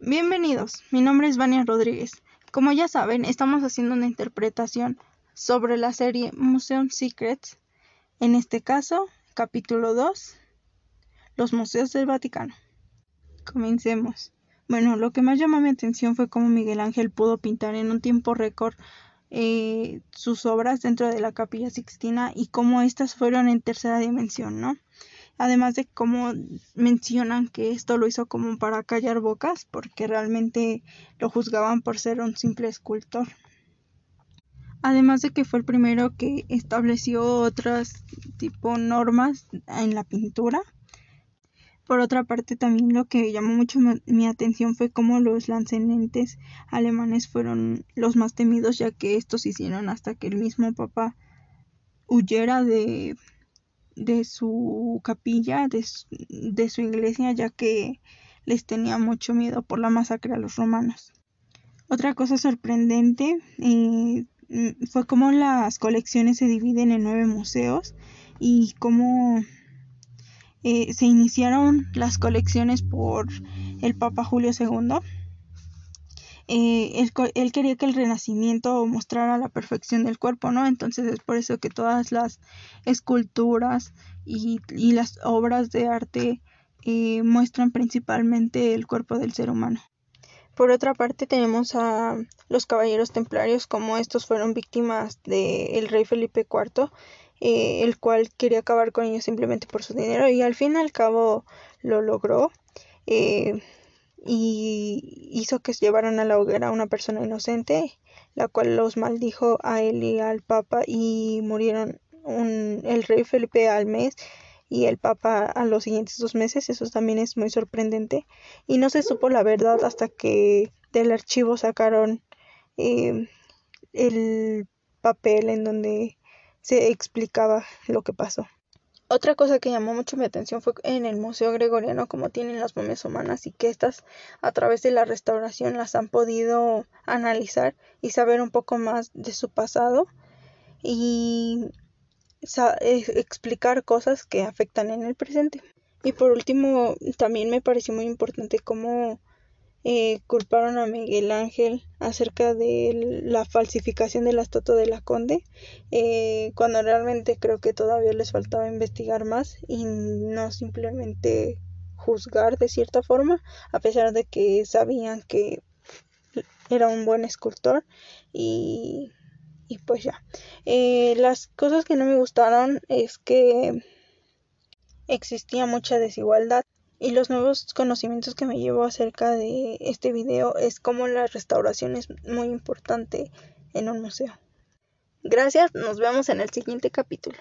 Bienvenidos, mi nombre es Vania Rodríguez. Como ya saben, estamos haciendo una interpretación sobre la serie Museum Secrets, en este caso, capítulo 2, los museos del Vaticano. Comencemos. Bueno, lo que más llamó mi atención fue cómo Miguel Ángel pudo pintar en un tiempo récord eh, sus obras dentro de la capilla sixtina y cómo estas fueron en tercera dimensión, ¿no? Además de cómo mencionan que esto lo hizo como para callar bocas, porque realmente lo juzgaban por ser un simple escultor. Además de que fue el primero que estableció otras tipo normas en la pintura. Por otra parte, también lo que llamó mucho mi atención fue cómo los lancenentes alemanes fueron los más temidos, ya que estos hicieron hasta que el mismo Papa huyera de de su capilla, de su, iglesia, ya que les tenía mucho miedo por la masacre a los romanos. Otra cosa sorprendente eh, fue cómo las colecciones se dividen en nueve museos y cómo eh, se iniciaron las colecciones por el Papa Julio II eh, él, quería que el renacimiento mostrara la perfección del cuerpo, ¿no? Entonces es por eso que todas las esculturas y, las obras de arte eh, muestran principalmente el cuerpo del ser humano. Por otra parte tenemos a los caballeros templarios, como estos fueron víctimas del rey Felipe IV, eh, el cual quería acabar con ellos simplemente por su dinero y al fin y al cabo lo logró y hizo que llevaran a la hoguera a una persona inocente, la cual los maldijo a él y al Papa y murieron un, el rey Felipe al mes y el Papa a los siguientes dos meses. Eso también es muy sorprendente. Y no se supo la verdad hasta que del archivo sacaron eh, el papel en donde se explicaba lo que pasó. Otra cosa que llamó mucho mi atención fue en el Museo Gregoriano cómo tienen las momias humanas y que estas a través de la restauración las han podido analizar y saber un poco más de su pasado y eh, explicar cosas que afectan en el presente. Y por último, también me pareció muy importante cómo eh, culparon a Miguel Ángel acerca de la falsificación de la estatua de la Conde, eh, cuando realmente creo que todavía les faltaba investigar más y no simplemente juzgar de cierta forma, a pesar de que sabían que era un buen escultor y, y pues ya. Eh, las cosas que no me gustaron es que existía mucha desigualdad y los nuevos conocimientos que me llevo acerca de este video es cómo la restauración es muy importante en un museo. Gracias, nos vemos en el siguiente capítulo.